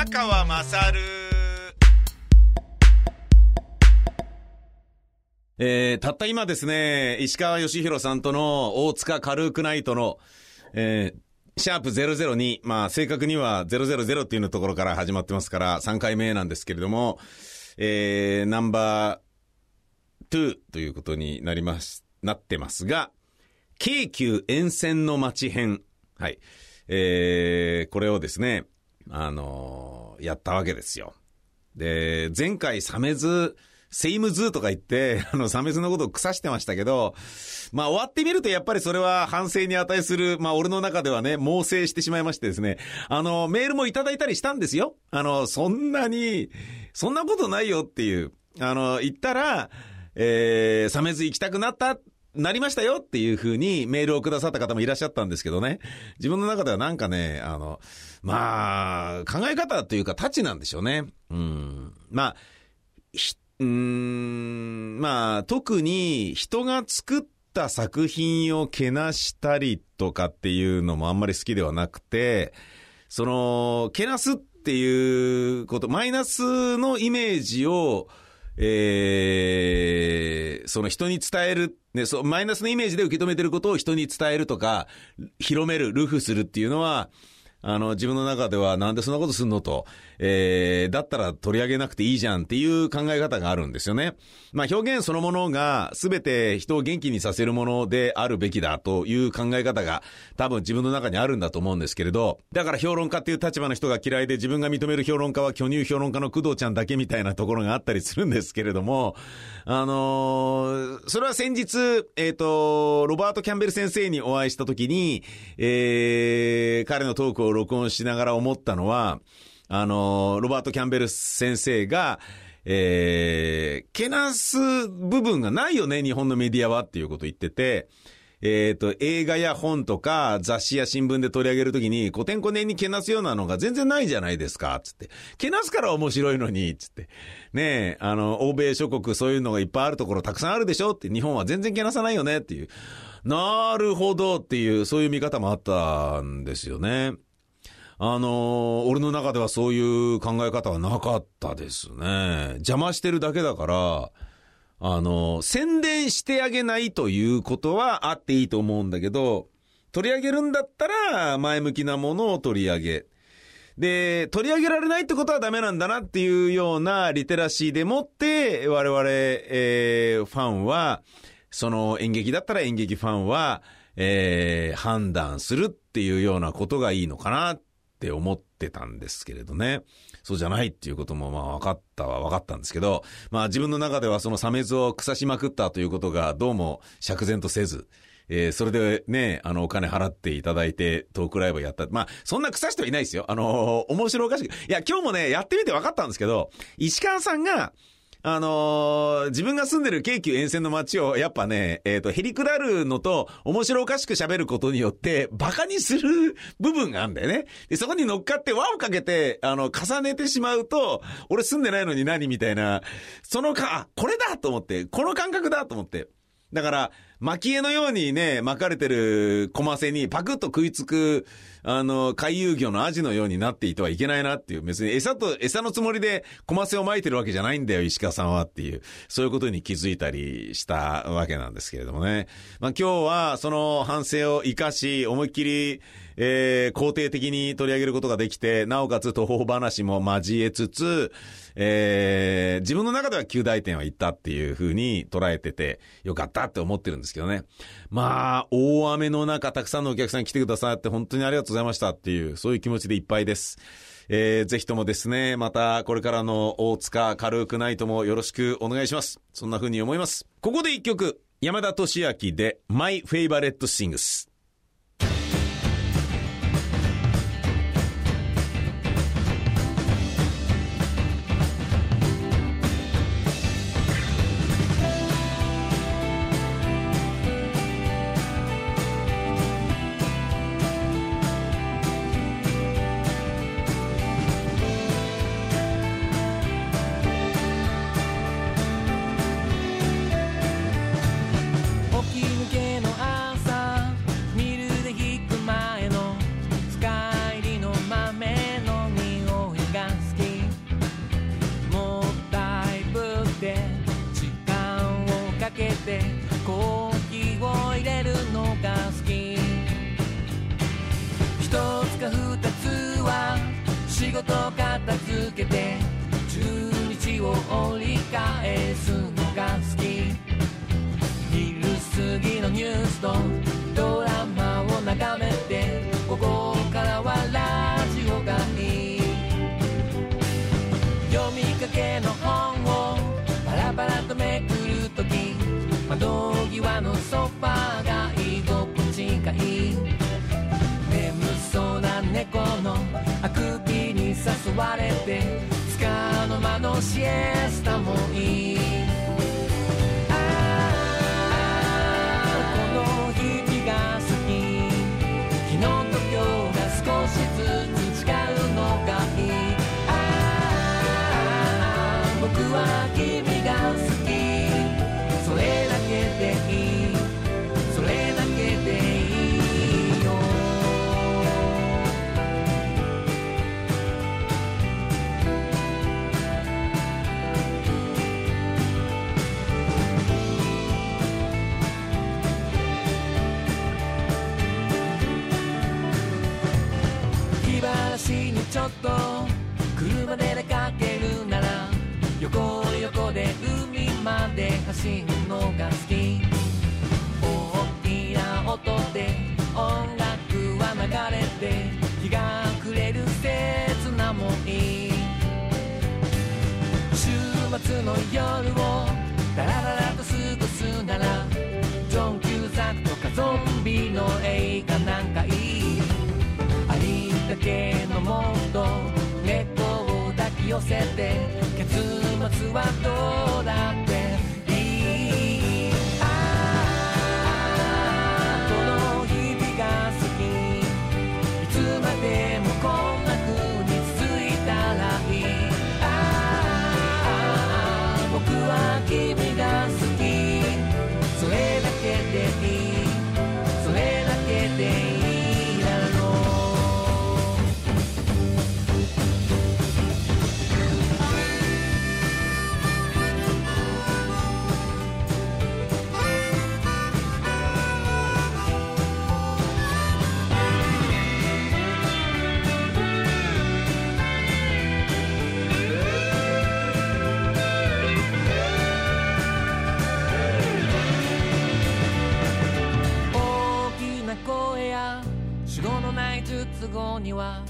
宮川まさるえー、たった今ですね、石川義弘さんとの大塚カルークナイトの、えー、シャープ002、まあ正確には000っていうところから始まってますから3回目なんですけれども、えー、ナンバー2ということになります、なってますが、京急沿線の街編。はい。えー、これをですね、あのー、やったわけですよ。で、前回鮫洲、セイムズーとか言って、あの、鮫洲のことを腐してましたけど、まあ終わってみるとやっぱりそれは反省に値する、まあ俺の中ではね、猛省してしまいましてですね、あの、メールもいただいたりしたんですよ。あの、そんなに、そんなことないよっていう、あの、言ったら、えー、鮫洲行きたくなったなりましたよっていうふうにメールをくださった方もいらっしゃったんですけどね。自分の中ではなんかね、あの、まあ、考え方というか、タチなんでしょうね。うん。まあ、ひ、うん、まあ、特に人が作った作品をけなしたりとかっていうのもあんまり好きではなくて、その、けなすっていうこと、マイナスのイメージを、えー、その人に伝える、ね、そう、マイナスのイメージで受け止めてることを人に伝えるとか、広める、ルフするっていうのは、あの、自分の中ではなんでそんなことすんのと、えー、だったら取り上げなくていいじゃんっていう考え方があるんですよね。まあ表現そのものが全て人を元気にさせるものであるべきだという考え方が多分自分の中にあるんだと思うんですけれど、だから評論家っていう立場の人が嫌いで自分が認める評論家は巨乳評論家の工藤ちゃんだけみたいなところがあったりするんですけれども、あのー、それは先日、えっ、ー、と、ロバート・キャンベル先生にお会いしたときに、えー、彼のトークを録音しながら思ったのは、あの、ロバート・キャンベル先生が、えー、けなす部分がないよね、日本のメディアはっていうことを言ってて、えっ、ー、と、映画や本とか雑誌や新聞で取り上げるときに、古典古典にけなすようなのが全然ないじゃないですか、つって。けなすから面白いのに、つって。ねえ、あの、欧米諸国そういうのがいっぱいあるところたくさんあるでしょって、日本は全然けなさないよねっていう。なるほどっていう、そういう見方もあったんですよね。あのー、俺の中ではそういう考え方はなかったですね。邪魔してるだけだから、あのー、宣伝してあげないということはあっていいと思うんだけど、取り上げるんだったら、前向きなものを取り上げ。で、取り上げられないってことはダメなんだなっていうようなリテラシーでもって、我々、えー、ファンは、その演劇だったら演劇ファンは、えー、判断するっていうようなことがいいのかなっって思ってたんですけれどね。そうじゃないっていうこともまあ分かったは分かったんですけど、まあ自分の中ではそのサメズを腐しまくったということがどうも釈然とせず、えー、それでね、あの、お金払っていただいて、トークライブやった。まあ、そんな腐してはいないですよ。あのー、面白おかしく。いや、今日もね、やってみて分かったんですけど、石川さんが、あのー、自分が住んでる京急沿線の街を、やっぱね、えっ、ー、と、へりくだるのと、面白おかしく喋ることによって、馬鹿にする部分があるんだよね。で、そこに乗っかって輪をかけて、あの、重ねてしまうと、俺住んでないのに何みたいな、そのか、あ、これだと思って、この感覚だと思って。だから、蒔絵のようにね、巻かれてるコマセにパクッと食いつく、あの、回遊魚のアジのようになっていてはいけないなっていう、別に餌と、餌のつもりでコマセを巻いてるわけじゃないんだよ、石川さんはっていう、そういうことに気づいたりしたわけなんですけれどもね。まあ今日はその反省を活かし、思いっきり、えー、肯定的に取り上げることができて、なおかつ途方話も交えつつ、えー、自分の中では旧大点は行ったっていう風に捉えてて、よかったって思ってるんですけどね。まあ、大雨の中、たくさんのお客さん来てくださって本当にありがとうございましたっていう、そういう気持ちでいっぱいです。えー、ぜひともですね、またこれからの大塚軽くないともよろしくお願いします。そんな風に思います。ここで一曲、山田俊明で My Favorite Sings 片付。けて中日を折り返すのが好き昼過ぎのニュースとドラマを眺めて午誘われてつかの間のシエスタもいい。ょっと車で出かけるなら横横で海まで走るのが好き。大きな音で音楽は流れて日が暮れる刹那もいい。週末の夜をダラダラと過ごすならジョン・キューサクとかゾンビの映画なんかいい。ありったけ寄せて。結末はどうだった？には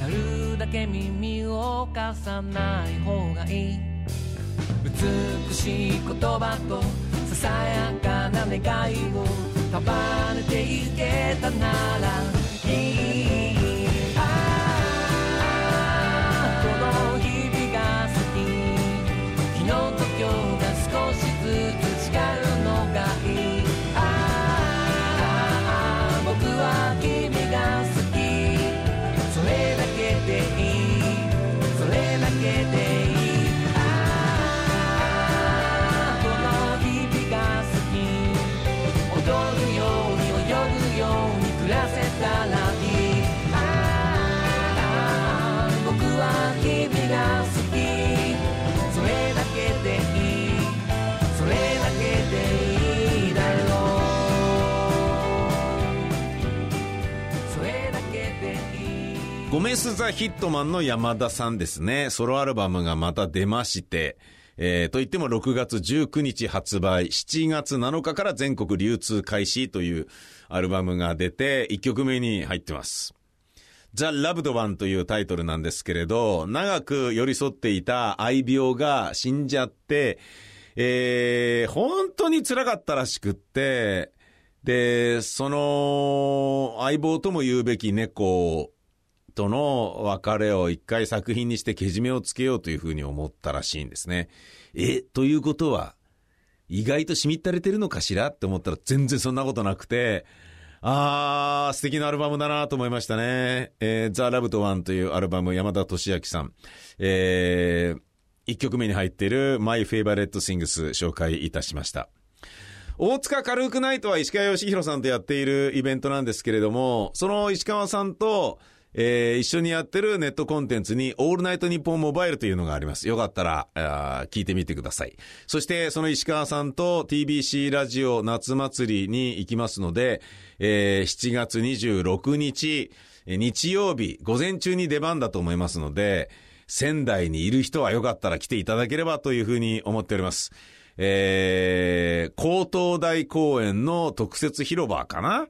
なるだけ耳を貸さない方がいい。美しい言葉とささやかな願いを束ねていけたならいい。ゴメス・ザ・ヒットマンの山田さんですね。ソロアルバムがまた出まして、えー、と言っても6月19日発売、7月7日から全国流通開始というアルバムが出て、1曲目に入ってます。ザ・ラブドワンというタイトルなんですけれど、長く寄り添っていた愛病が死んじゃって、えー、本当に辛かったらしくって、で、その相棒とも言うべき猫との別れを一回作品にしてけじめをつけようというふうに思ったらしいんですね。え、ということは、意外としみったれてるのかしら？って思ったら全然そんなことなくて、あー、素敵なアルバムだなと思いましたね。えー、ザ・ラブトワンというアルバム、山田俊明さん。えー、一曲目に入っている My Favorite Things 紹介いたしました。大塚軽くないとは石川義弘さんとやっているイベントなんですけれども、その石川さんと、えー一緒にやってるネットコンテンツに、オールナイトニッポンモバイルというのがあります。よかったら、あ聞いてみてください。そして、その石川さんと TBC ラジオ夏祭りに行きますので、えー7月26日、日曜日、午前中に出番だと思いますので、仙台にいる人はよかったら来ていただければというふうに思っております。えー、高東大公園の特設広場かな？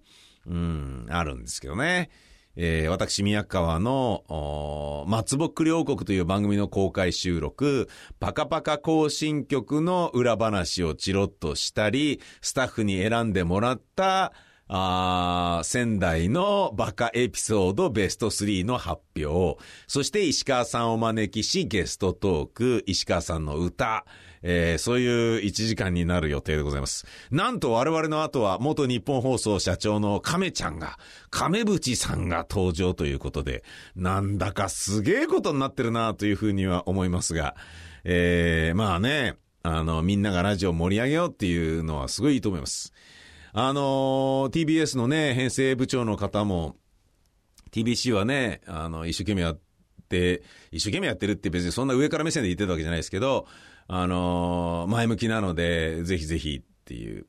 うん、あるんですけどね。えー、私、宮川の、松ぼっくり王国という番組の公開収録、パカパカ行進曲の裏話をチロッとしたり、スタッフに選んでもらった、あ仙台のバカエピソードベスト3の発表、そして石川さんを招きしゲストトーク、石川さんの歌、えー、そういう1時間になる予定でございます。なんと我々の後は元日本放送社長の亀ちゃんが、亀淵さんが登場ということで、なんだかすげえことになってるなというふうには思いますが、えー、まあね、あの、みんながラジオ盛り上げようっていうのはすごいいいと思います。あのー、TBS のね、編成部長の方も、TBC はね、あの、一生懸命やって、一生懸命やってるって別にそんな上から目線で言ってたわけじゃないですけど、あのー、前向きなので、ぜひぜひっていう、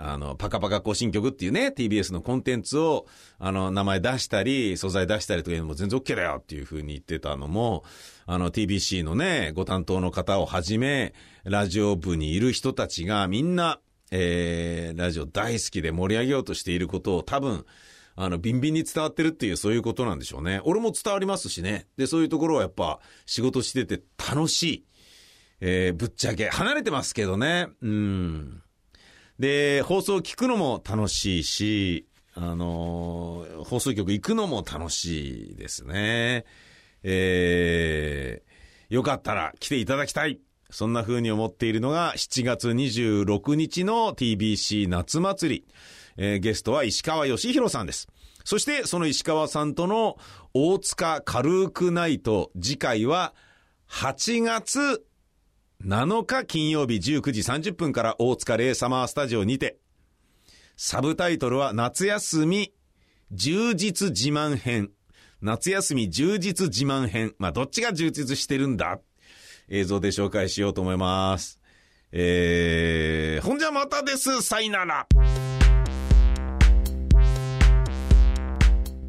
あの、パカパカ行進曲っていうね、TBS のコンテンツを、あの、名前出したり、素材出したりというのも全然 OK だよっていう風に言ってたのも、あの、TBC のね、ご担当の方をはじめ、ラジオ部にいる人たちがみんな、えー、ラジオ大好きで盛り上げようとしていることを多分、あの、ビンビンに伝わってるっていうそういうことなんでしょうね。俺も伝わりますしね。で、そういうところはやっぱ仕事してて楽しい。えー、ぶっちゃけ、離れてますけどね。うん。で、放送聞くのも楽しいし、あのー、放送局行くのも楽しいですね。えー、よかったら来ていただきたい。そんな風に思っているのが7月26日の TBC 夏祭り。えー、ゲストは石川義弘さんです。そしてその石川さんとの大塚軽くないと次回は8月7日金曜日19時30分から大塚レイサマースタジオにて、サブタイトルは夏休み充実自慢編。夏休み充実自慢編。まあ、どっちが充実してるんだ？映像で紹介しようと思います。えー、ほんじゃまたです。さいなら。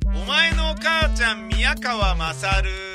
お前のお母ちゃん宮川まさる。